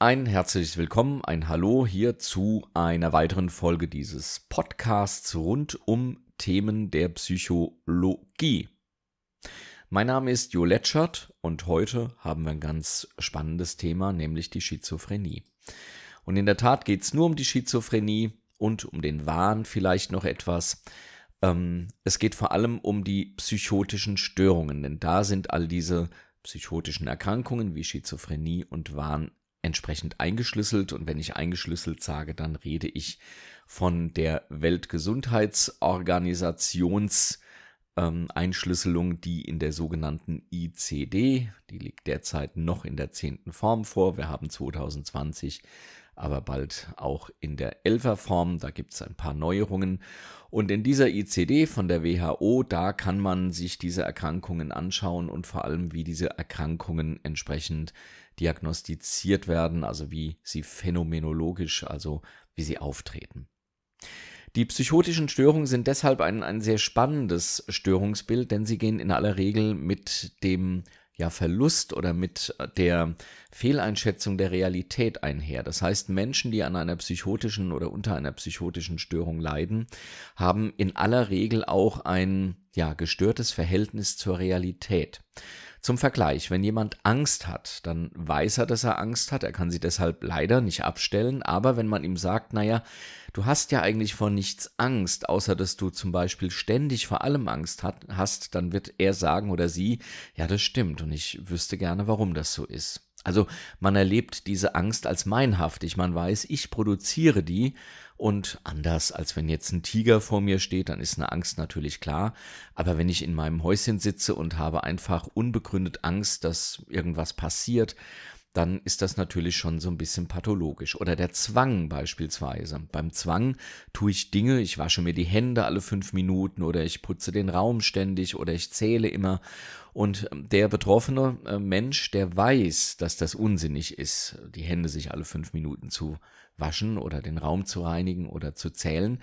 Ein herzliches Willkommen, ein Hallo hier zu einer weiteren Folge dieses Podcasts rund um Themen der Psychologie. Mein Name ist Jo Letschert und heute haben wir ein ganz spannendes Thema, nämlich die Schizophrenie. Und in der Tat geht es nur um die Schizophrenie und um den Wahn vielleicht noch etwas. Ähm, es geht vor allem um die psychotischen Störungen, denn da sind all diese psychotischen Erkrankungen wie Schizophrenie und Wahn entsprechend eingeschlüsselt. Und wenn ich eingeschlüsselt sage, dann rede ich von der Weltgesundheitsorganisations Einschlüsselung, die in der sogenannten ICD, die liegt derzeit noch in der zehnten Form vor. Wir haben 2020 aber bald auch in der Elfer-Form. Da gibt es ein paar Neuerungen. Und in dieser ICD von der WHO, da kann man sich diese Erkrankungen anschauen und vor allem, wie diese Erkrankungen entsprechend diagnostiziert werden, also wie sie phänomenologisch, also wie sie auftreten. Die psychotischen Störungen sind deshalb ein, ein sehr spannendes Störungsbild, denn sie gehen in aller Regel mit dem ja, Verlust oder mit der Fehleinschätzung der Realität einher. Das heißt, Menschen, die an einer psychotischen oder unter einer psychotischen Störung leiden, haben in aller Regel auch ein ja, gestörtes Verhältnis zur Realität. Zum Vergleich, wenn jemand Angst hat, dann weiß er, dass er Angst hat, er kann sie deshalb leider nicht abstellen, aber wenn man ihm sagt, naja, du hast ja eigentlich vor nichts Angst, außer dass du zum Beispiel ständig vor allem Angst hat, hast, dann wird er sagen oder sie, ja, das stimmt. Und ich wüsste gerne, warum das so ist. Also man erlebt diese Angst als meinhaftig, man weiß, ich produziere die und anders als wenn jetzt ein Tiger vor mir steht, dann ist eine Angst natürlich klar, aber wenn ich in meinem Häuschen sitze und habe einfach unbegründet Angst, dass irgendwas passiert, dann ist das natürlich schon so ein bisschen pathologisch. Oder der Zwang beispielsweise. Beim Zwang tue ich Dinge, ich wasche mir die Hände alle fünf Minuten oder ich putze den Raum ständig oder ich zähle immer. Und ähm, der betroffene äh, Mensch, der weiß, dass das unsinnig ist, die Hände sich alle fünf Minuten zu waschen oder den Raum zu reinigen oder zu zählen.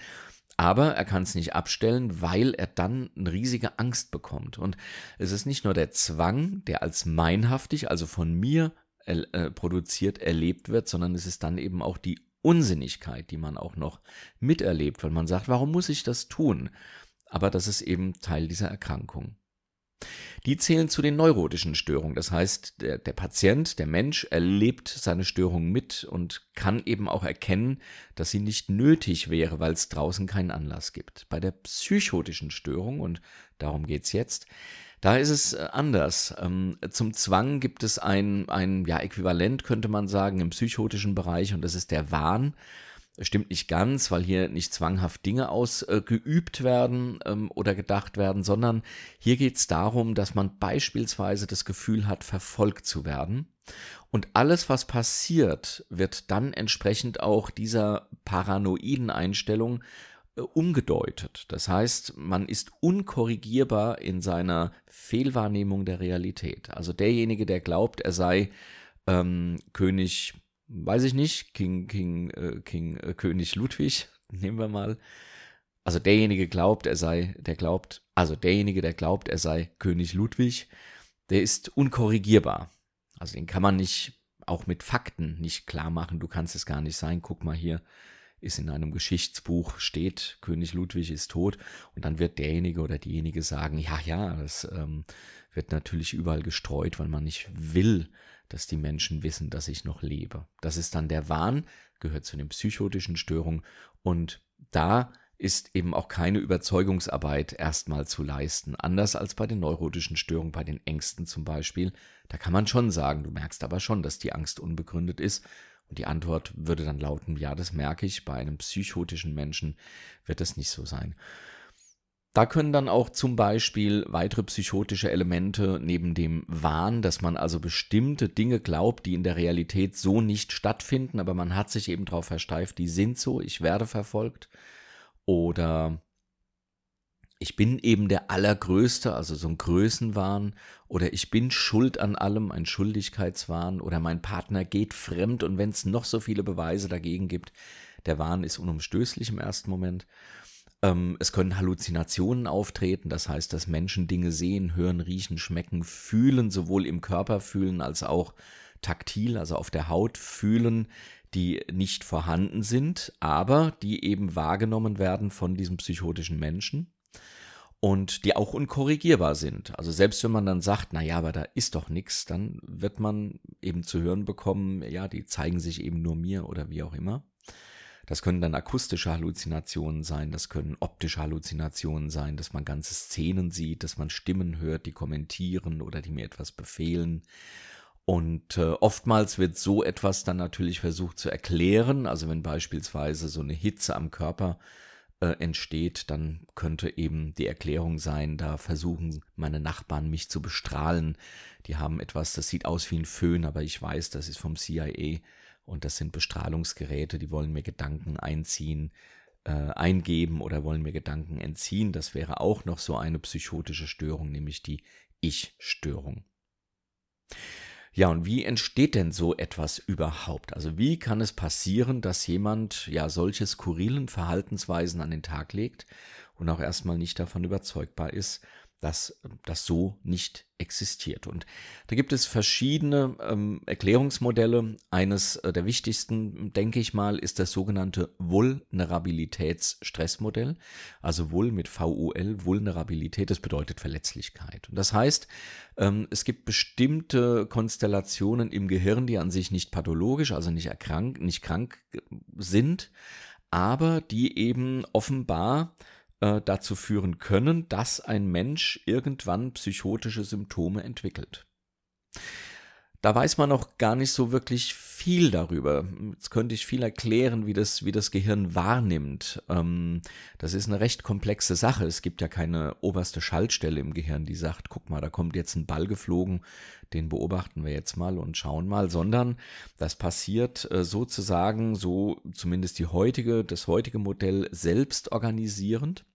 Aber er kann es nicht abstellen, weil er dann eine riesige Angst bekommt. Und es ist nicht nur der Zwang, der als meinhaftig, also von mir äh, produziert, erlebt wird, sondern es ist dann eben auch die Unsinnigkeit, die man auch noch miterlebt, weil man sagt, warum muss ich das tun? Aber das ist eben Teil dieser Erkrankung. Die zählen zu den neurotischen Störungen. Das heißt, der, der Patient, der Mensch erlebt seine Störung mit und kann eben auch erkennen, dass sie nicht nötig wäre, weil es draußen keinen Anlass gibt. Bei der psychotischen Störung, und darum geht es jetzt, da ist es äh, anders. Ähm, zum Zwang gibt es ein, ein ja, Äquivalent, könnte man sagen, im psychotischen Bereich und das ist der Wahn. Stimmt nicht ganz, weil hier nicht zwanghaft Dinge ausgeübt werden ähm, oder gedacht werden, sondern hier geht es darum, dass man beispielsweise das Gefühl hat, verfolgt zu werden. Und alles, was passiert, wird dann entsprechend auch dieser paranoiden Einstellung äh, umgedeutet. Das heißt, man ist unkorrigierbar in seiner Fehlwahrnehmung der Realität. Also derjenige, der glaubt, er sei ähm, König, weiß ich nicht, King, King, äh, King, äh, König Ludwig, nehmen wir mal. Also derjenige glaubt, er sei, der glaubt, also derjenige, der glaubt, er sei König Ludwig, der ist unkorrigierbar. Also den kann man nicht, auch mit Fakten nicht klar machen, du kannst es gar nicht sein, guck mal hier, ist in einem Geschichtsbuch steht, König Ludwig ist tot und dann wird derjenige oder diejenige sagen, ja, ja, das ähm, wird natürlich überall gestreut, weil man nicht will, dass die Menschen wissen, dass ich noch lebe. Das ist dann der Wahn, gehört zu den psychotischen Störungen und da ist eben auch keine Überzeugungsarbeit erstmal zu leisten. Anders als bei den neurotischen Störungen, bei den Ängsten zum Beispiel. Da kann man schon sagen, du merkst aber schon, dass die Angst unbegründet ist und die Antwort würde dann lauten, ja, das merke ich, bei einem psychotischen Menschen wird das nicht so sein. Da können dann auch zum Beispiel weitere psychotische Elemente neben dem Wahn, dass man also bestimmte Dinge glaubt, die in der Realität so nicht stattfinden, aber man hat sich eben darauf versteift, die sind so, ich werde verfolgt. Oder ich bin eben der Allergrößte, also so ein Größenwahn, oder ich bin schuld an allem, ein Schuldigkeitswahn, oder mein Partner geht fremd und wenn es noch so viele Beweise dagegen gibt, der Wahn ist unumstößlich im ersten Moment. Ähm, es können Halluzinationen auftreten, das heißt, dass Menschen Dinge sehen, hören, riechen, schmecken, fühlen, sowohl im Körper fühlen als auch taktil, also auf der Haut fühlen, die nicht vorhanden sind, aber die eben wahrgenommen werden von diesem psychotischen Menschen und die auch unkorrigierbar sind. Also selbst wenn man dann sagt, na ja, aber da ist doch nichts, dann wird man eben zu hören bekommen, ja, die zeigen sich eben nur mir oder wie auch immer. Das können dann akustische Halluzinationen sein, das können optische Halluzinationen sein, dass man ganze Szenen sieht, dass man Stimmen hört, die kommentieren oder die mir etwas befehlen. Und äh, oftmals wird so etwas dann natürlich versucht zu erklären. Also wenn beispielsweise so eine Hitze am Körper äh, entsteht, dann könnte eben die Erklärung sein, da versuchen meine Nachbarn mich zu bestrahlen. Die haben etwas, das sieht aus wie ein Föhn, aber ich weiß, das ist vom CIA und das sind Bestrahlungsgeräte, die wollen mir Gedanken einziehen, äh, eingeben oder wollen mir Gedanken entziehen. Das wäre auch noch so eine psychotische Störung, nämlich die Ich-Störung. Ja, und wie entsteht denn so etwas überhaupt? Also wie kann es passieren, dass jemand ja solche skurrilen Verhaltensweisen an den Tag legt und auch erstmal nicht davon überzeugbar ist, dass das so nicht existiert. Und da gibt es verschiedene ähm, Erklärungsmodelle. Eines äh, der wichtigsten, denke ich mal, ist das sogenannte Vulnerabilitätsstressmodell. Also Vul mit VUL, Vulnerabilität, das bedeutet Verletzlichkeit. Und das heißt, ähm, es gibt bestimmte Konstellationen im Gehirn, die an sich nicht pathologisch, also nicht erkrankt, nicht krank sind, aber die eben offenbar äh, dazu führen können, dass ein Mensch irgendwann psychotische Symptome entwickelt. Da weiß man noch gar nicht so wirklich viel darüber. Jetzt könnte ich viel erklären, wie das, wie das Gehirn wahrnimmt. Ähm, das ist eine recht komplexe Sache. Es gibt ja keine oberste Schaltstelle im Gehirn, die sagt, guck mal, da kommt jetzt ein Ball geflogen, den beobachten wir jetzt mal und schauen mal, sondern das passiert äh, sozusagen, so zumindest die heutige, das heutige Modell selbst organisierend.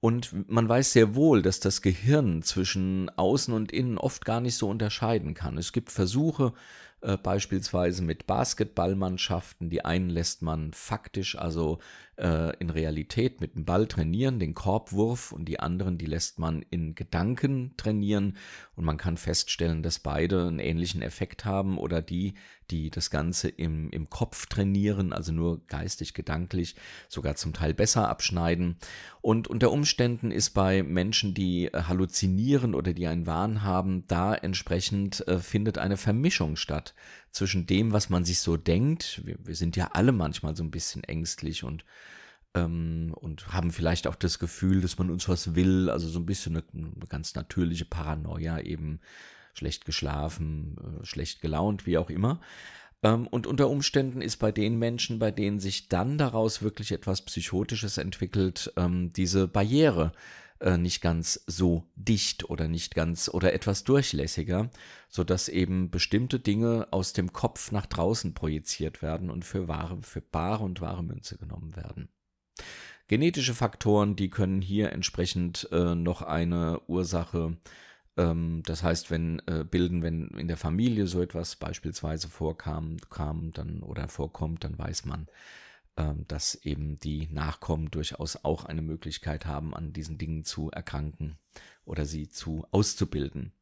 Und man weiß sehr wohl, dass das Gehirn zwischen außen und innen oft gar nicht so unterscheiden kann. Es gibt Versuche, äh, beispielsweise mit Basketballmannschaften. Die einen lässt man faktisch, also äh, in Realität mit dem Ball trainieren, den Korbwurf, und die anderen, die lässt man in Gedanken trainieren. Und man kann feststellen, dass beide einen ähnlichen Effekt haben oder die, die das Ganze im, im Kopf trainieren, also nur geistig, gedanklich, sogar zum Teil besser abschneiden. Und unter Umständen ist bei Menschen, die äh, halluzinieren oder die einen Wahn haben, da entsprechend äh, findet eine Vermischung statt zwischen dem, was man sich so denkt. Wir, wir sind ja alle manchmal so ein bisschen ängstlich und ähm, und haben vielleicht auch das Gefühl, dass man uns was will, also so ein bisschen eine, eine ganz natürliche Paranoia, eben schlecht geschlafen, äh, schlecht gelaunt, wie auch immer. Ähm, und unter Umständen ist bei den Menschen, bei denen sich dann daraus wirklich etwas Psychotisches entwickelt, ähm, diese Barriere äh, nicht ganz so dicht oder nicht ganz oder etwas durchlässiger, so dass eben bestimmte Dinge aus dem Kopf nach draußen projiziert werden und für wahre, für bare und wahre Münze genommen werden. Genetische Faktoren, die können hier entsprechend äh, noch eine Ursache ähm, das heißt, wenn äh, bilden, wenn in der Familie so etwas beispielsweise vorkam, kam dann oder vorkommt, dann weiß man, dass eben die Nachkommen durchaus auch eine Möglichkeit haben, an diesen Dingen zu erkranken oder sie zu auszubilden.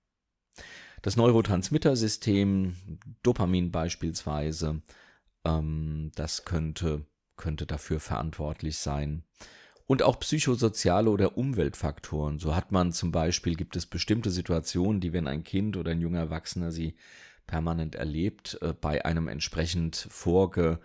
Das Neurotransmittersystem, Dopamin beispielsweise, ähm, das könnte, könnte dafür verantwortlich sein und auch psychosoziale oder Umweltfaktoren. So hat man zum Beispiel, gibt es bestimmte Situationen, die, wenn ein Kind oder ein junger Erwachsener sie permanent erlebt, äh, bei einem entsprechend vorge,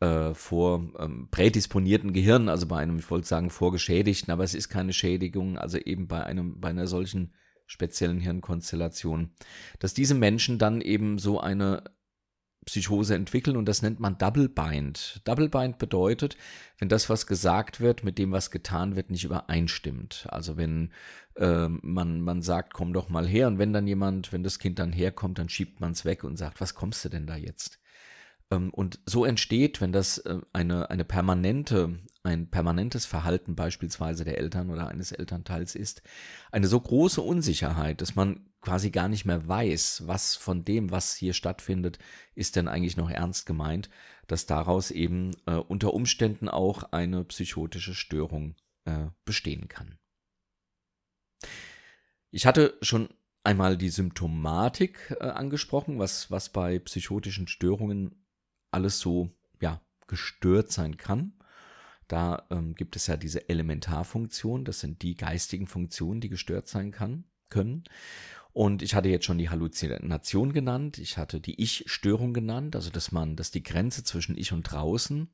äh, vor ähm, prädisponierten Gehirn, also bei einem, ich wollte sagen, vorgeschädigten, aber es ist keine Schädigung, also eben bei einem, bei einer solchen speziellen Hirnkonstellation, dass diese Menschen dann eben so eine Psychose entwickeln und das nennt man Double Bind. Double Bind bedeutet, wenn das, was gesagt wird, mit dem, was getan wird, nicht übereinstimmt. Also wenn äh, man, man sagt, komm doch mal her und wenn dann jemand, wenn das Kind dann herkommt, dann schiebt man es weg und sagt, was kommst du denn da jetzt? Ähm, und so entsteht, wenn das äh, eine, eine permanente, ein permanentes Verhalten beispielsweise der Eltern oder eines Elternteils ist, eine so große Unsicherheit, dass man quasi gar nicht mehr weiß, was von dem, was hier stattfindet, ist denn eigentlich noch ernst gemeint, dass daraus eben äh, unter Umständen auch eine psychotische Störung äh, bestehen kann. Ich hatte schon einmal die Symptomatik äh, angesprochen, was, was bei psychotischen Störungen alles so ja, gestört sein kann. Da ähm, gibt es ja diese Elementarfunktion, das sind die geistigen Funktionen, die gestört sein kann, können. Und ich hatte jetzt schon die Halluzination genannt, ich hatte die Ich-Störung genannt, also dass man, dass die Grenze zwischen Ich und draußen,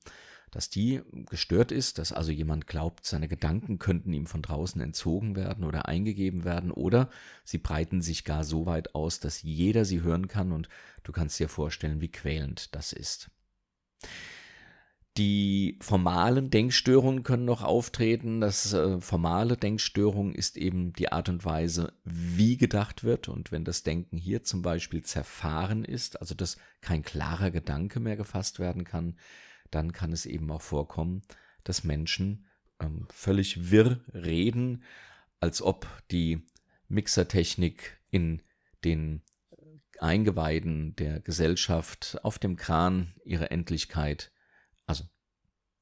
dass die gestört ist, dass also jemand glaubt, seine Gedanken könnten ihm von draußen entzogen werden oder eingegeben werden oder sie breiten sich gar so weit aus, dass jeder sie hören kann und du kannst dir vorstellen, wie quälend das ist. Die formalen Denkstörungen können noch auftreten. Das äh, formale Denkstörung ist eben die Art und Weise, wie gedacht wird. Und wenn das Denken hier zum Beispiel zerfahren ist, also dass kein klarer Gedanke mehr gefasst werden kann, dann kann es eben auch vorkommen, dass Menschen ähm, völlig wirr reden, als ob die Mixertechnik in den Eingeweiden der Gesellschaft auf dem Kran ihre Endlichkeit also,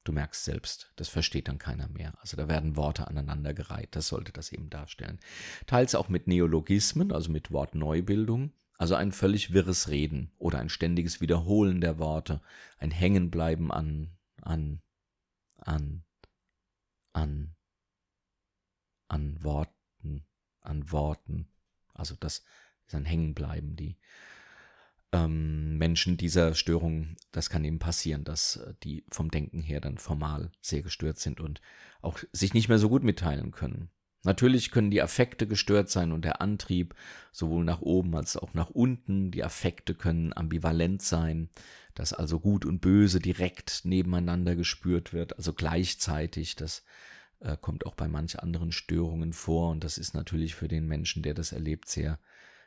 du merkst selbst, das versteht dann keiner mehr. Also da werden Worte aneinandergereiht, das sollte das eben darstellen. Teils auch mit Neologismen, also mit Wortneubildung, also ein völlig wirres Reden oder ein ständiges Wiederholen der Worte, ein Hängenbleiben an, an, an, an, an Worten, an Worten. Also das ist ein Hängenbleiben, die ähm, Menschen dieser Störung, das kann eben passieren, dass äh, die vom Denken her dann formal sehr gestört sind und auch sich nicht mehr so gut mitteilen können. Natürlich können die Affekte gestört sein und der Antrieb sowohl nach oben als auch nach unten. Die Affekte können ambivalent sein, dass also Gut und Böse direkt nebeneinander gespürt wird, also gleichzeitig. Das äh, kommt auch bei manch anderen Störungen vor und das ist natürlich für den Menschen, der das erlebt, sehr,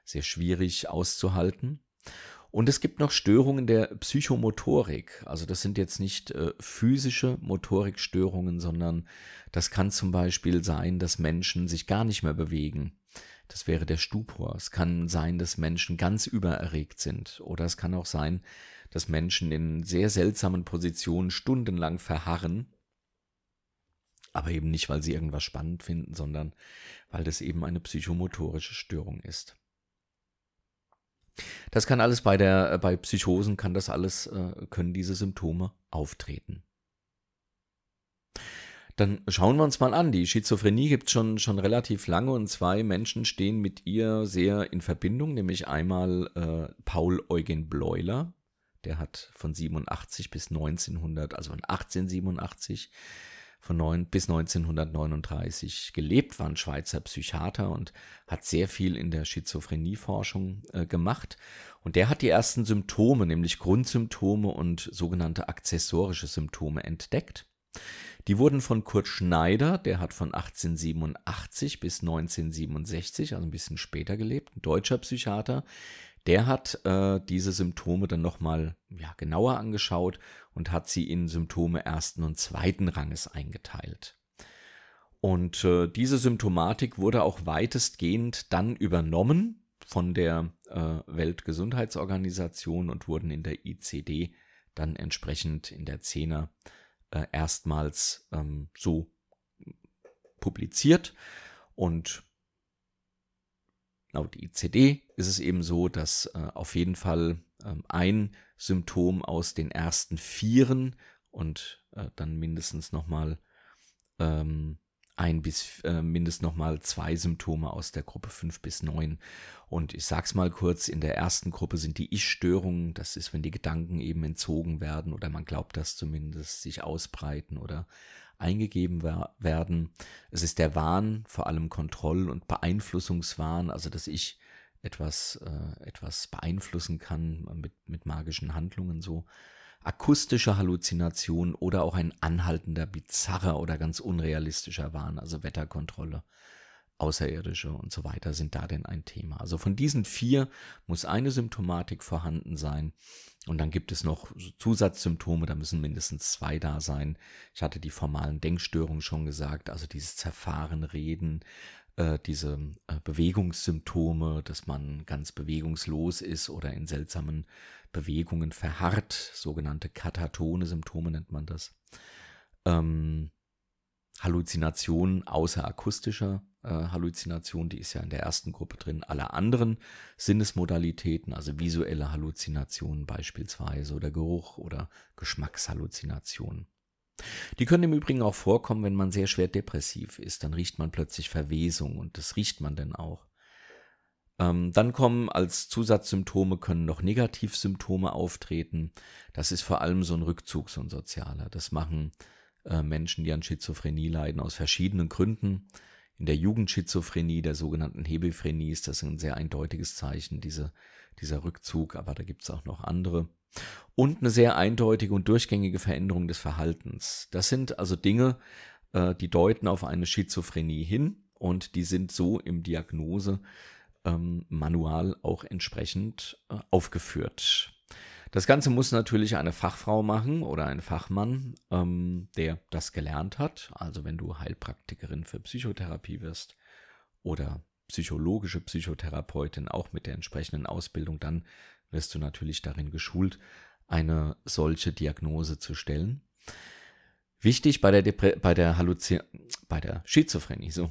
sehr schwierig auszuhalten. Und es gibt noch Störungen der Psychomotorik. Also das sind jetzt nicht äh, physische Motorikstörungen, sondern das kann zum Beispiel sein, dass Menschen sich gar nicht mehr bewegen. Das wäre der Stupor. Es kann sein, dass Menschen ganz übererregt sind. Oder es kann auch sein, dass Menschen in sehr seltsamen Positionen stundenlang verharren. Aber eben nicht, weil sie irgendwas spannend finden, sondern weil das eben eine psychomotorische Störung ist. Das kann alles bei der, äh, bei Psychosen kann das alles, äh, können diese Symptome auftreten. Dann schauen wir uns mal an. Die Schizophrenie gibt es schon, schon relativ lange und zwei Menschen stehen mit ihr sehr in Verbindung, nämlich einmal äh, Paul Eugen Bleuler, der hat von 87 bis 1900, also von 1887 von 9 bis 1939 gelebt, war ein Schweizer Psychiater und hat sehr viel in der Schizophrenieforschung äh, gemacht. Und der hat die ersten Symptome, nämlich Grundsymptome und sogenannte akzessorische Symptome entdeckt. Die wurden von Kurt Schneider, der hat von 1887 bis 1967, also ein bisschen später gelebt, ein deutscher Psychiater, der hat äh, diese Symptome dann nochmal ja, genauer angeschaut und hat sie in Symptome ersten und zweiten Ranges eingeteilt. Und äh, diese Symptomatik wurde auch weitestgehend dann übernommen von der äh, Weltgesundheitsorganisation und wurden in der ICD dann entsprechend in der Zehner äh, erstmals ähm, so publiziert. Und laut ICD ist es eben so, dass äh, auf jeden Fall ähm, ein Symptom aus den ersten Vieren und äh, dann mindestens nochmal ähm, ein bis äh, mindestens nochmal zwei Symptome aus der Gruppe 5 bis 9. Und ich sag's mal kurz, in der ersten Gruppe sind die Ich-Störungen, das ist, wenn die Gedanken eben entzogen werden oder man glaubt das zumindest, sich ausbreiten oder eingegeben werden. Es ist der Wahn, vor allem Kontroll- und Beeinflussungswahn, also dass ich etwas, äh, etwas beeinflussen kann mit, mit magischen Handlungen so. Akustische Halluzination oder auch ein anhaltender, bizarrer oder ganz unrealistischer Wahn, also Wetterkontrolle, Außerirdische und so weiter sind da denn ein Thema. Also von diesen vier muss eine Symptomatik vorhanden sein. Und dann gibt es noch Zusatzsymptome, da müssen mindestens zwei da sein. Ich hatte die formalen Denkstörungen schon gesagt, also dieses zerfahren Reden, äh, diese äh, Bewegungssymptome, dass man ganz bewegungslos ist oder in seltsamen Bewegungen verharrt, sogenannte katatone Symptome nennt man das. Ähm, Halluzination außer akustischer äh, Halluzination, die ist ja in der ersten Gruppe drin, alle anderen Sinnesmodalitäten, also visuelle Halluzinationen beispielsweise oder Geruch oder Geschmackshalluzinationen. Die können im Übrigen auch vorkommen, wenn man sehr schwer depressiv ist. Dann riecht man plötzlich Verwesung und das riecht man dann auch. Ähm, dann kommen als Zusatzsymptome können noch Negativsymptome auftreten. Das ist vor allem so ein Rückzug, so ein sozialer. Das machen äh, Menschen, die an Schizophrenie leiden, aus verschiedenen Gründen. In der Jugendschizophrenie, der sogenannten Hebephrenie, ist das ein sehr eindeutiges Zeichen, diese, dieser Rückzug, aber da gibt es auch noch andere. Und eine sehr eindeutige und durchgängige Veränderung des Verhaltens. Das sind also Dinge, äh, die deuten auf eine Schizophrenie hin und die sind so im Diagnose ähm, Manual auch entsprechend äh, aufgeführt. Das Ganze muss natürlich eine Fachfrau machen oder ein Fachmann, ähm, der das gelernt hat. Also wenn du Heilpraktikerin für Psychotherapie wirst oder psychologische Psychotherapeutin auch mit der entsprechenden Ausbildung, dann wirst du natürlich darin geschult, eine solche Diagnose zu stellen. Wichtig bei der, Depre bei der, Halluzi bei der Schizophrenie, so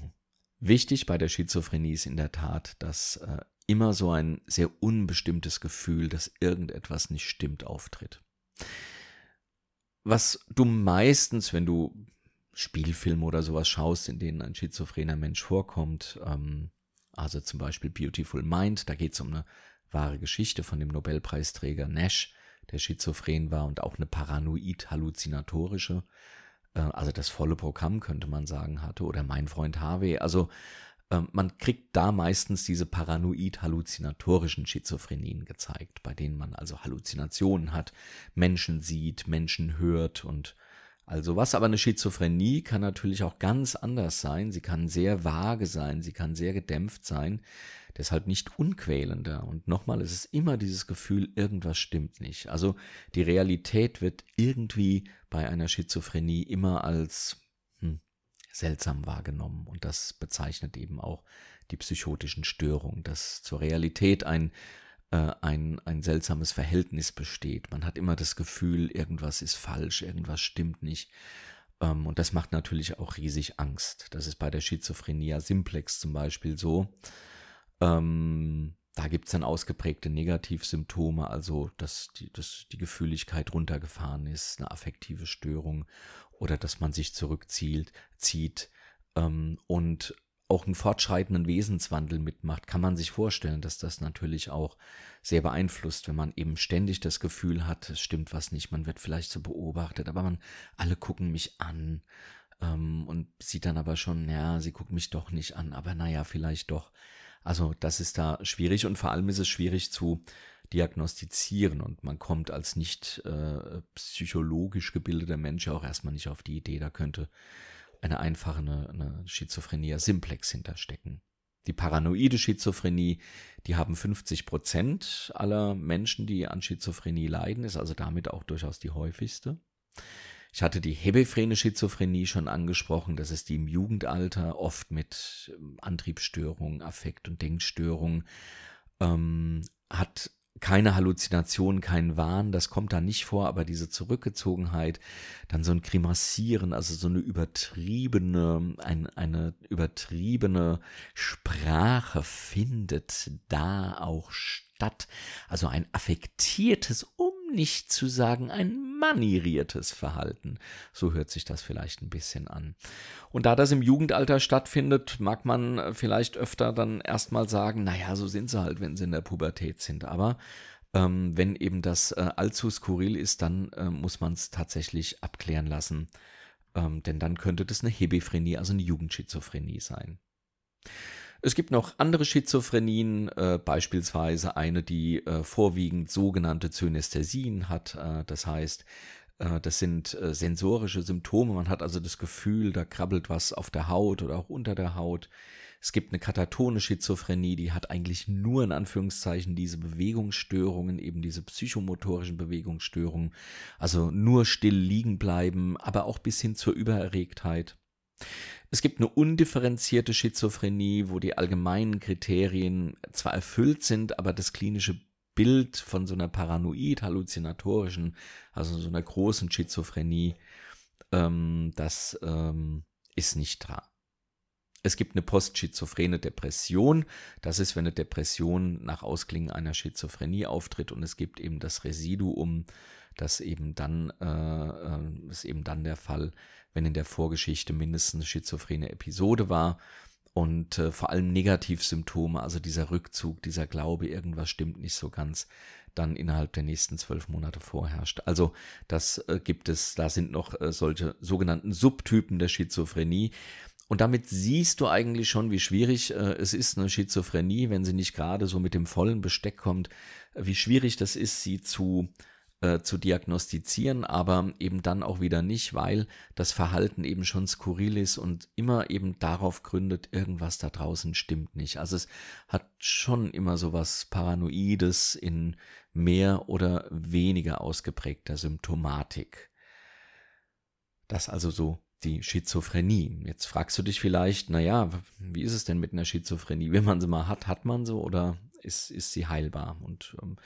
Wichtig bei der Schizophrenie ist in der Tat, dass äh, immer so ein sehr unbestimmtes Gefühl, dass irgendetwas nicht stimmt, auftritt. Was du meistens, wenn du Spielfilme oder sowas schaust, in denen ein schizophrener Mensch vorkommt, ähm, also zum Beispiel Beautiful Mind, da geht es um eine wahre Geschichte von dem Nobelpreisträger Nash, der schizophren war und auch eine paranoid-halluzinatorische äh, also das volle Programm könnte man sagen hatte, oder mein Freund Harvey. Also ähm, man kriegt da meistens diese paranoid-halluzinatorischen Schizophrenien gezeigt, bei denen man also Halluzinationen hat, Menschen sieht, Menschen hört und also was. Aber eine Schizophrenie kann natürlich auch ganz anders sein. Sie kann sehr vage sein, sie kann sehr gedämpft sein deshalb nicht unquälender. Und nochmal, es ist immer dieses Gefühl, irgendwas stimmt nicht. Also die Realität wird irgendwie bei einer Schizophrenie immer als hm, seltsam wahrgenommen. Und das bezeichnet eben auch die psychotischen Störungen, dass zur Realität ein, äh, ein, ein seltsames Verhältnis besteht. Man hat immer das Gefühl, irgendwas ist falsch, irgendwas stimmt nicht. Ähm, und das macht natürlich auch riesig Angst. Das ist bei der Schizophrenia simplex zum Beispiel so. Ähm, da gibt es dann ausgeprägte Negativsymptome, also dass die, dass die Gefühligkeit runtergefahren ist, eine affektive Störung oder dass man sich zurückzieht zieht, ähm, und auch einen fortschreitenden Wesenswandel mitmacht, kann man sich vorstellen, dass das natürlich auch sehr beeinflusst, wenn man eben ständig das Gefühl hat, es stimmt was nicht, man wird vielleicht so beobachtet, aber man, alle gucken mich an ähm, und sieht dann aber schon, ja, sie gucken mich doch nicht an, aber naja, vielleicht doch. Also das ist da schwierig und vor allem ist es schwierig zu diagnostizieren und man kommt als nicht äh, psychologisch gebildeter Mensch auch erstmal nicht auf die Idee, da könnte eine einfache eine, eine Schizophrenia simplex hinterstecken. Die paranoide Schizophrenie, die haben 50 Prozent aller Menschen, die an Schizophrenie leiden, ist also damit auch durchaus die häufigste. Ich hatte die hebephrene Schizophrenie schon angesprochen. Das ist die im Jugendalter, oft mit ähm, Antriebsstörungen, Affekt- und Denkstörungen. Ähm, hat keine Halluzination, kein Wahn, das kommt da nicht vor, aber diese Zurückgezogenheit, dann so ein Grimassieren, also so eine übertriebene, ein, eine übertriebene Sprache findet da auch statt. Also ein affektiertes, um nicht zu sagen ein manieriertes Verhalten. So hört sich das vielleicht ein bisschen an. Und da das im Jugendalter stattfindet, mag man vielleicht öfter dann erstmal sagen, naja, so sind sie halt, wenn sie in der Pubertät sind. Aber ähm, wenn eben das äh, allzu skurril ist, dann äh, muss man es tatsächlich abklären lassen. Ähm, denn dann könnte das eine Hebephrenie, also eine Jugendschizophrenie sein. Es gibt noch andere Schizophrenien, äh, beispielsweise eine, die äh, vorwiegend sogenannte Zynästhesien hat. Äh, das heißt, äh, das sind äh, sensorische Symptome. Man hat also das Gefühl, da krabbelt was auf der Haut oder auch unter der Haut. Es gibt eine katatone Schizophrenie, die hat eigentlich nur in Anführungszeichen diese Bewegungsstörungen, eben diese psychomotorischen Bewegungsstörungen, also nur still liegen bleiben, aber auch bis hin zur Übererregtheit. Es gibt eine undifferenzierte Schizophrenie, wo die allgemeinen Kriterien zwar erfüllt sind, aber das klinische Bild von so einer paranoid-halluzinatorischen, also so einer großen Schizophrenie, ähm, das ähm, ist nicht da. Es gibt eine postschizophrene Depression. Das ist, wenn eine Depression nach Ausklingen einer Schizophrenie auftritt und es gibt eben das Residuum, das eben dann äh, äh, ist eben dann der Fall, wenn in der Vorgeschichte mindestens schizophrene Episode war und äh, vor allem Negativsymptome, also dieser Rückzug, dieser Glaube, irgendwas stimmt nicht so ganz, dann innerhalb der nächsten zwölf Monate vorherrscht. Also das äh, gibt es, da sind noch äh, solche sogenannten Subtypen der Schizophrenie. Und damit siehst du eigentlich schon, wie schwierig äh, es ist, eine Schizophrenie, wenn sie nicht gerade so mit dem vollen Besteck kommt, wie schwierig das ist, sie zu äh, zu diagnostizieren, aber eben dann auch wieder nicht, weil das Verhalten eben schon skurril ist und immer eben darauf gründet, irgendwas da draußen stimmt nicht. Also es hat schon immer so was Paranoides in mehr oder weniger ausgeprägter Symptomatik. Das also so die Schizophrenie. Jetzt fragst du dich vielleicht, naja, wie ist es denn mit einer Schizophrenie? Wenn man sie mal hat, hat man sie oder ist, ist sie heilbar. Und ähm,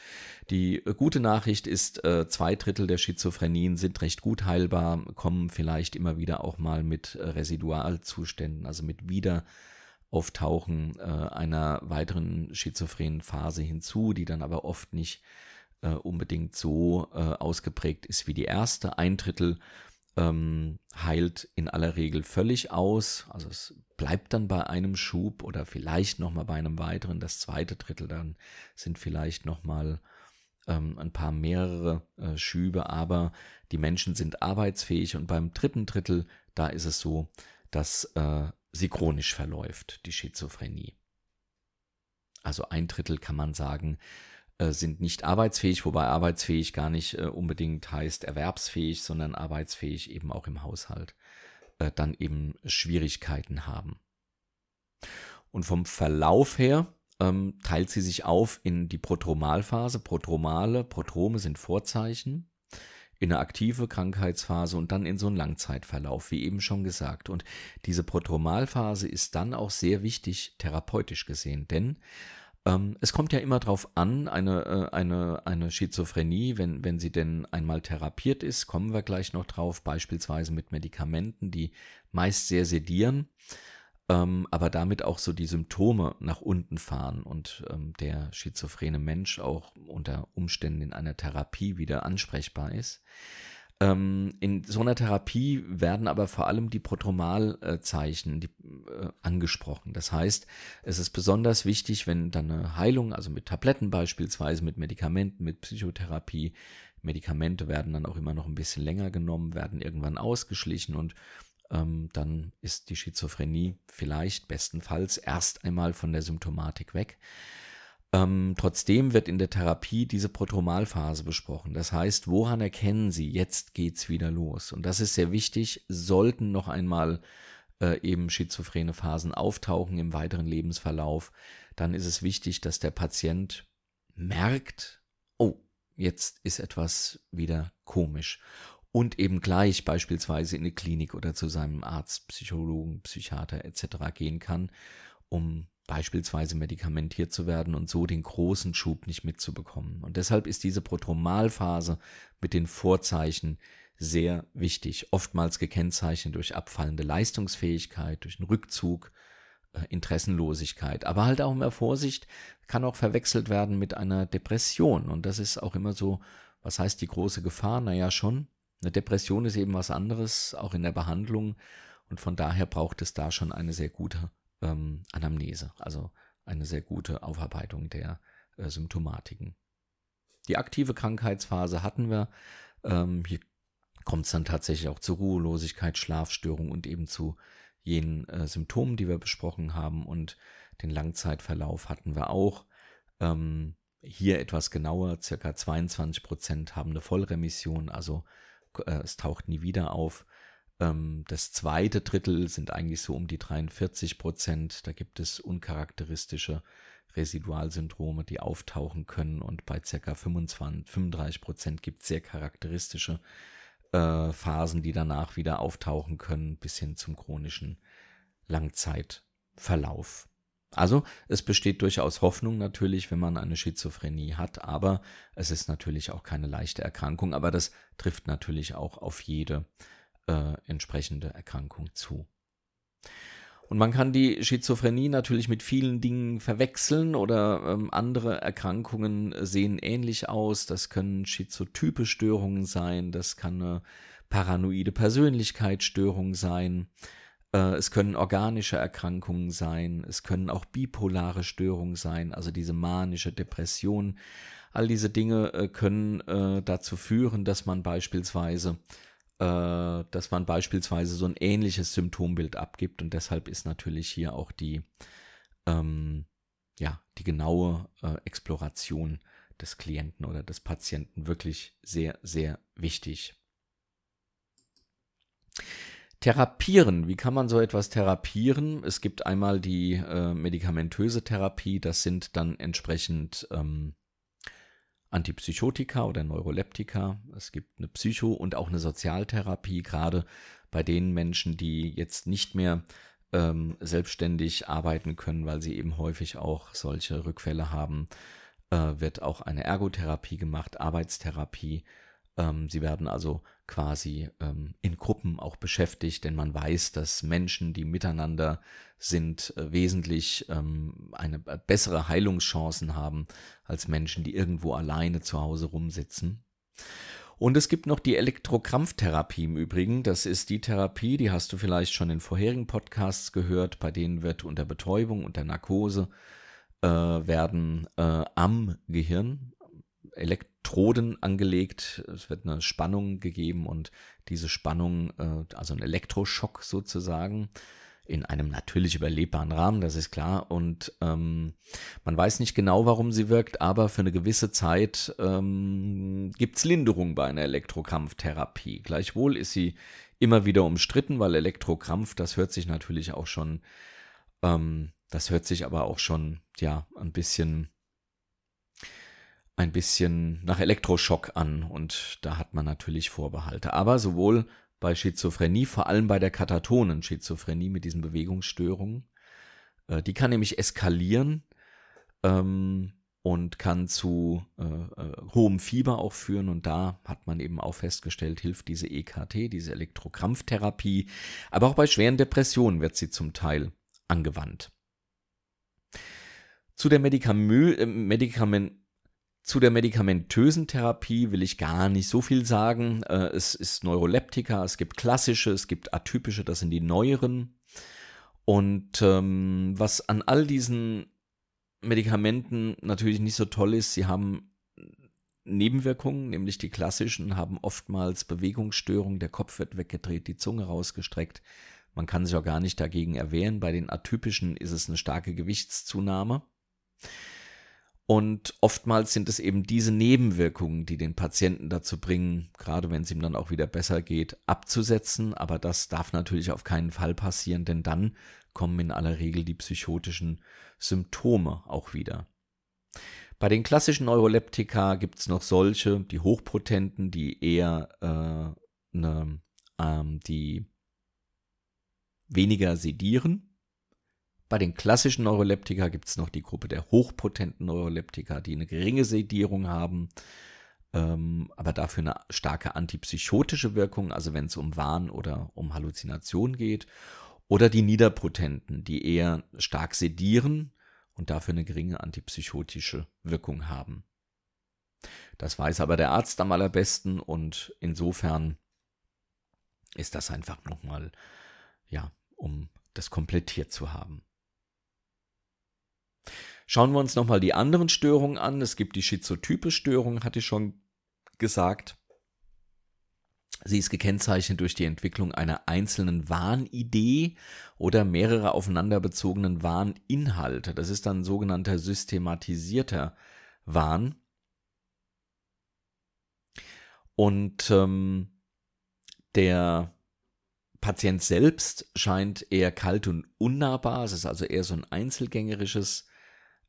die äh, gute Nachricht ist, äh, zwei Drittel der Schizophrenien sind recht gut heilbar, kommen vielleicht immer wieder auch mal mit äh, Residualzuständen, also mit Wiederauftauchen äh, einer weiteren schizophrenen Phase hinzu, die dann aber oft nicht äh, unbedingt so äh, ausgeprägt ist wie die erste. Ein Drittel ähm, heilt in aller Regel völlig aus. Also es bleibt dann bei einem Schub oder vielleicht nochmal bei einem weiteren. Das zweite Drittel dann sind vielleicht nochmal ähm, ein paar mehrere äh, Schübe, aber die Menschen sind arbeitsfähig und beim dritten Drittel, da ist es so, dass äh, sie chronisch verläuft, die Schizophrenie. Also ein Drittel kann man sagen, sind nicht arbeitsfähig, wobei arbeitsfähig gar nicht äh, unbedingt heißt erwerbsfähig, sondern arbeitsfähig eben auch im Haushalt, äh, dann eben Schwierigkeiten haben. Und vom Verlauf her ähm, teilt sie sich auf in die Prodromalphase. Prodromale, Prodrome sind Vorzeichen, in eine aktive Krankheitsphase und dann in so einen Langzeitverlauf, wie eben schon gesagt. Und diese Prodromalphase ist dann auch sehr wichtig therapeutisch gesehen, denn ähm, es kommt ja immer darauf an, eine, äh, eine, eine Schizophrenie, wenn, wenn sie denn einmal therapiert ist, kommen wir gleich noch drauf, beispielsweise mit Medikamenten, die meist sehr sedieren, ähm, aber damit auch so die Symptome nach unten fahren und ähm, der schizophrene Mensch auch unter Umständen in einer Therapie wieder ansprechbar ist. Ähm, in so einer Therapie werden aber vor allem die Prodromalzeichen die, äh, angesprochen. Das heißt, es ist besonders wichtig, wenn dann eine Heilung, also mit Tabletten beispielsweise, mit Medikamenten, mit Psychotherapie, Medikamente werden dann auch immer noch ein bisschen länger genommen, werden irgendwann ausgeschlichen und ähm, dann ist die Schizophrenie vielleicht bestenfalls erst einmal von der Symptomatik weg. Ähm, trotzdem wird in der Therapie diese Protromalphase besprochen. Das heißt, woran erkennen Sie, jetzt geht's wieder los? Und das ist sehr wichtig. Sollten noch einmal äh, eben schizophrene Phasen auftauchen im weiteren Lebensverlauf, dann ist es wichtig, dass der Patient merkt, oh, jetzt ist etwas wieder komisch. Und eben gleich beispielsweise in eine Klinik oder zu seinem Arzt, Psychologen, Psychiater etc. gehen kann, um beispielsweise medikamentiert zu werden und so den großen Schub nicht mitzubekommen. Und deshalb ist diese Protromalphase mit den Vorzeichen sehr wichtig, oftmals gekennzeichnet durch abfallende Leistungsfähigkeit, durch einen Rückzug, äh, Interessenlosigkeit, aber halt auch immer Vorsicht, kann auch verwechselt werden mit einer Depression. Und das ist auch immer so, was heißt die große Gefahr? Naja, schon. Eine Depression ist eben was anderes, auch in der Behandlung. Und von daher braucht es da schon eine sehr gute ähm, Anamnese, also eine sehr gute Aufarbeitung der äh, Symptomatiken. Die aktive Krankheitsphase hatten wir. Ähm, hier kommt es dann tatsächlich auch zu Ruhelosigkeit, Schlafstörung und eben zu jenen äh, Symptomen, die wir besprochen haben. Und den Langzeitverlauf hatten wir auch. Ähm, hier etwas genauer, circa 22 Prozent haben eine Vollremission, also äh, es taucht nie wieder auf. Ähm, das zweite Drittel sind eigentlich so um die 43 Prozent. Da gibt es uncharakteristische Residualsyndrome, die auftauchen können und bei ca. 25, 35 Prozent gibt es sehr charakteristische äh, Phasen, die danach wieder auftauchen können, bis hin zum chronischen Langzeitverlauf. Also es besteht durchaus Hoffnung natürlich, wenn man eine Schizophrenie hat, aber es ist natürlich auch keine leichte Erkrankung, aber das trifft natürlich auch auf jede äh, entsprechende Erkrankung zu. Und man kann die Schizophrenie natürlich mit vielen Dingen verwechseln oder ähm, andere Erkrankungen sehen ähnlich aus. Das können schizotype Störungen sein, das kann eine paranoide Persönlichkeitsstörung sein, äh, es können organische Erkrankungen sein, es können auch bipolare Störungen sein, also diese manische Depression. All diese Dinge äh, können äh, dazu führen, dass man beispielsweise äh, dass man beispielsweise so ein ähnliches Symptombild abgibt und deshalb ist natürlich hier auch die, ähm, ja, die genaue äh, Exploration des Klienten oder des Patienten wirklich sehr, sehr wichtig. Therapieren, wie kann man so etwas therapieren? Es gibt einmal die äh, medikamentöse Therapie, das sind dann entsprechend ähm, Antipsychotika oder Neuroleptika. Es gibt eine Psycho- und auch eine Sozialtherapie, gerade bei den Menschen, die jetzt nicht mehr ähm, selbstständig arbeiten können, weil sie eben häufig auch solche Rückfälle haben, äh, wird auch eine Ergotherapie gemacht, Arbeitstherapie ähm, sie werden also quasi ähm, in Gruppen auch beschäftigt, denn man weiß, dass Menschen, die miteinander sind, äh, wesentlich ähm, eine bessere Heilungschancen haben als Menschen, die irgendwo alleine zu Hause rumsitzen. Und es gibt noch die Elektrokrampftherapie im Übrigen. Das ist die Therapie, die hast du vielleicht schon in vorherigen Podcasts gehört, bei denen wird unter Betäubung, unter Narkose äh, werden äh, am Gehirn Elektroden angelegt, es wird eine Spannung gegeben und diese Spannung, äh, also ein Elektroschock sozusagen, in einem natürlich überlebbaren Rahmen, das ist klar. Und ähm, man weiß nicht genau, warum sie wirkt, aber für eine gewisse Zeit ähm, gibt es Linderung bei einer Elektrokrampftherapie. Gleichwohl ist sie immer wieder umstritten, weil Elektrokrampf, das hört sich natürlich auch schon, ähm, das hört sich aber auch schon, ja, ein bisschen ein bisschen nach Elektroschock an und da hat man natürlich Vorbehalte. Aber sowohl bei Schizophrenie, vor allem bei der katatonen Schizophrenie mit diesen Bewegungsstörungen, äh, die kann nämlich eskalieren ähm, und kann zu äh, äh, hohem Fieber auch führen. Und da hat man eben auch festgestellt, hilft diese EKT, diese Elektrokrampftherapie. Aber auch bei schweren Depressionen wird sie zum Teil angewandt. Zu der äh, Medikament zu der medikamentösen Therapie will ich gar nicht so viel sagen. Äh, es ist Neuroleptika, es gibt klassische, es gibt atypische, das sind die neueren. Und ähm, was an all diesen Medikamenten natürlich nicht so toll ist, sie haben Nebenwirkungen, nämlich die klassischen haben oftmals Bewegungsstörungen, der Kopf wird weggedreht, die Zunge rausgestreckt. Man kann sich auch gar nicht dagegen erwehren. Bei den atypischen ist es eine starke Gewichtszunahme. Und oftmals sind es eben diese Nebenwirkungen, die den Patienten dazu bringen, gerade wenn es ihm dann auch wieder besser geht, abzusetzen. Aber das darf natürlich auf keinen Fall passieren, denn dann kommen in aller Regel die psychotischen Symptome auch wieder. Bei den klassischen Neuroleptika gibt es noch solche, die hochpotenten, die eher äh, ne, ähm, die weniger sedieren bei den klassischen Neuroleptika gibt es noch die Gruppe der hochpotenten Neuroleptika, die eine geringe Sedierung haben, ähm, aber dafür eine starke antipsychotische Wirkung, also wenn es um Wahn oder um Halluzination geht. Oder die niederpotenten, die eher stark sedieren und dafür eine geringe antipsychotische Wirkung haben. Das weiß aber der Arzt am allerbesten und insofern ist das einfach nochmal, ja, um das komplettiert zu haben. Schauen wir uns nochmal die anderen Störungen an. Es gibt die schizotype Störung, hatte ich schon gesagt. Sie ist gekennzeichnet durch die Entwicklung einer einzelnen Wahnidee oder mehrere aufeinander bezogenen Wahninhalte. Das ist dann sogenannter systematisierter Wahn. Und ähm, der Patient selbst scheint eher kalt und unnahbar. Es ist also eher so ein einzelgängerisches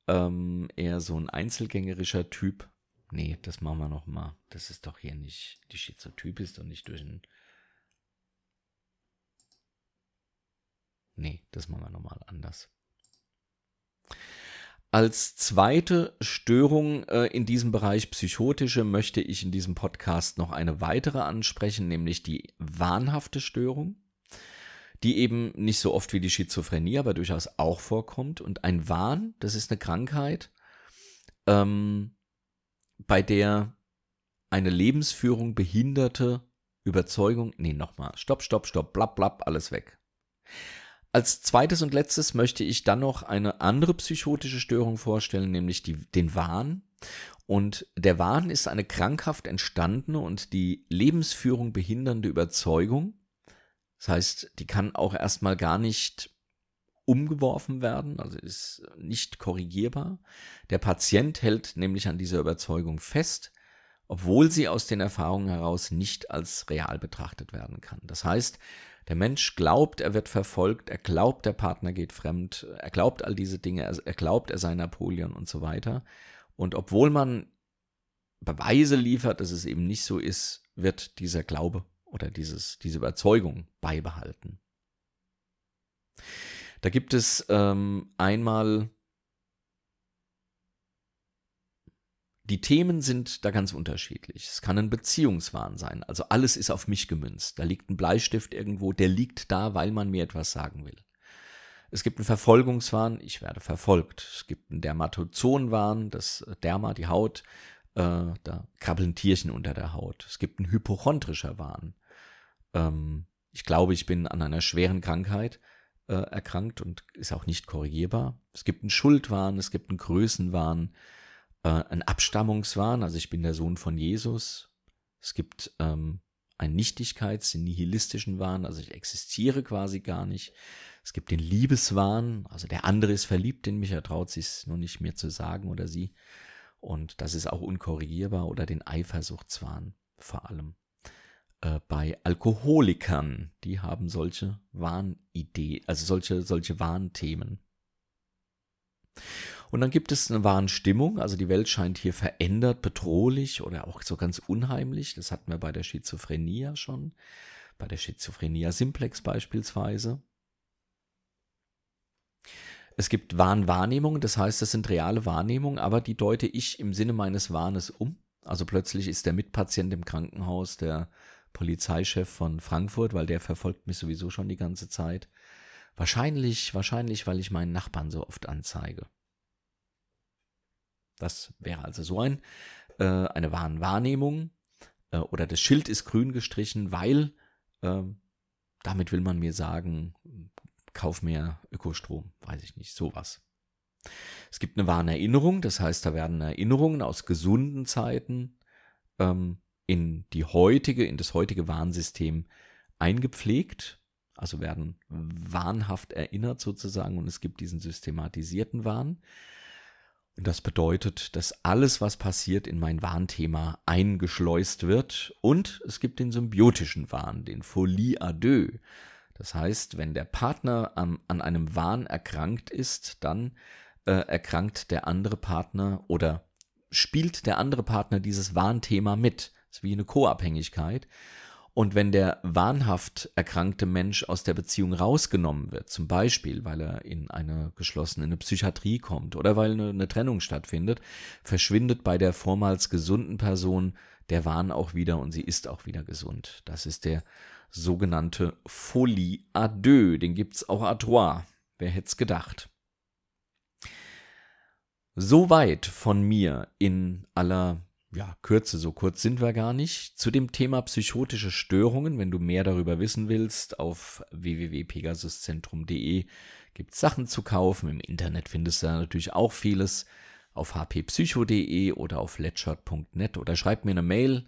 ähm, eher so ein einzelgängerischer Typ. Nee, das machen wir nochmal. Das ist doch hier nicht, die Schizotyp ist doch nicht durch ein. Nee, das machen wir nochmal anders. Als zweite Störung äh, in diesem Bereich psychotische möchte ich in diesem Podcast noch eine weitere ansprechen, nämlich die wahnhafte Störung. Die eben nicht so oft wie die Schizophrenie, aber durchaus auch vorkommt. Und ein Wahn, das ist eine Krankheit, ähm, bei der eine Lebensführung behinderte Überzeugung, nee, nochmal, stopp, stopp, stopp, blab, blab, alles weg. Als zweites und letztes möchte ich dann noch eine andere psychotische Störung vorstellen, nämlich die, den Wahn. Und der Wahn ist eine krankhaft entstandene und die Lebensführung behindernde Überzeugung. Das heißt, die kann auch erstmal gar nicht umgeworfen werden, also ist nicht korrigierbar. Der Patient hält nämlich an dieser Überzeugung fest, obwohl sie aus den Erfahrungen heraus nicht als real betrachtet werden kann. Das heißt, der Mensch glaubt, er wird verfolgt, er glaubt, der Partner geht fremd, er glaubt all diese Dinge, er, glaubt, er sei Napoleon und so weiter. Und obwohl man Beweise liefert, dass es eben nicht so ist, wird dieser Glaube oder dieses, diese Überzeugung beibehalten. Da gibt es ähm, einmal Die Themen sind da ganz unterschiedlich. Es kann ein Beziehungswahn sein. Also alles ist auf mich gemünzt. Da liegt ein Bleistift irgendwo, der liegt da, weil man mir etwas sagen will. Es gibt einen Verfolgungswahn, ich werde verfolgt. Es gibt einen Dermatozonwahn, das Derma, die Haut, äh, da krabbeln Tierchen unter der Haut. Es gibt einen hypochondrischer Wahn. Ähm, ich glaube, ich bin an einer schweren Krankheit äh, erkrankt und ist auch nicht korrigierbar. Es gibt einen Schuldwahn, es gibt einen Größenwahn, äh, ein Abstammungswahn, also ich bin der Sohn von Jesus. Es gibt ähm, einen Nichtigkeits-, einen nihilistischen Wahn, also ich existiere quasi gar nicht. Es gibt den Liebeswahn, also der andere ist verliebt in mich, er traut sich nur nicht mehr zu sagen oder sie. Und das ist auch unkorrigierbar. Oder den Eifersuchtswahn vor allem. Äh, bei Alkoholikern, die haben solche Wahnideen, also solche, solche Wahnthemen. Und dann gibt es eine Warnstimmung, also die Welt scheint hier verändert, bedrohlich oder auch so ganz unheimlich. Das hatten wir bei der Schizophrenie schon, bei der Schizophrenia simplex beispielsweise. Es gibt Wahnwahrnehmungen, das heißt, das sind reale Wahrnehmungen, aber die deute ich im Sinne meines Wahnes um. Also plötzlich ist der Mitpatient im Krankenhaus der Polizeichef von Frankfurt, weil der verfolgt mich sowieso schon die ganze Zeit. Wahrscheinlich, wahrscheinlich, weil ich meinen Nachbarn so oft anzeige. Das wäre also so ein, äh, eine Wahrnehmung. Äh, oder das Schild ist grün gestrichen, weil äh, damit will man mir sagen, kauf mehr Ökostrom, weiß ich nicht, sowas. Es gibt eine Warnerinnerung, das heißt, da werden Erinnerungen aus gesunden Zeiten ähm, in die heutige, in das heutige Warnsystem eingepflegt, also werden wahnhaft erinnert sozusagen und es gibt diesen systematisierten Wahn. Und das bedeutet, dass alles, was passiert, in mein Warnthema eingeschleust wird. Und es gibt den symbiotischen Wahn, den Folie à deux. Das heißt, wenn der Partner an, an einem Wahn erkrankt ist, dann äh, erkrankt der andere Partner oder spielt der andere Partner dieses Warnthema mit. Das ist wie eine Co-Abhängigkeit. Und wenn der wahnhaft erkrankte Mensch aus der Beziehung rausgenommen wird, zum Beispiel, weil er in eine geschlossene eine Psychiatrie kommt oder weil eine, eine Trennung stattfindet, verschwindet bei der vormals gesunden Person der Wahn auch wieder und sie ist auch wieder gesund. Das ist der sogenannte Folie à deux. Den gibt's auch à trois. Wer hätte es gedacht? Soweit von mir in aller ja, Kürze, so kurz sind wir gar nicht. Zu dem Thema psychotische Störungen, wenn du mehr darüber wissen willst, auf www.pegasuszentrum.de gibt es Sachen zu kaufen. Im Internet findest du natürlich auch vieles auf hppsycho.de oder auf letchert.net oder schreib mir eine Mail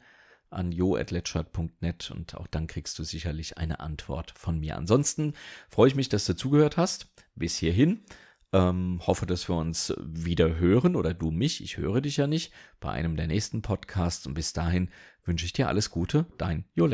an jo.letchert.net und auch dann kriegst du sicherlich eine Antwort von mir. Ansonsten freue ich mich, dass du zugehört hast. Bis hierhin. Ähm, hoffe, dass wir uns wieder hören oder du mich, ich höre dich ja nicht, bei einem der nächsten Podcasts. Und bis dahin wünsche ich dir alles Gute, dein Jo.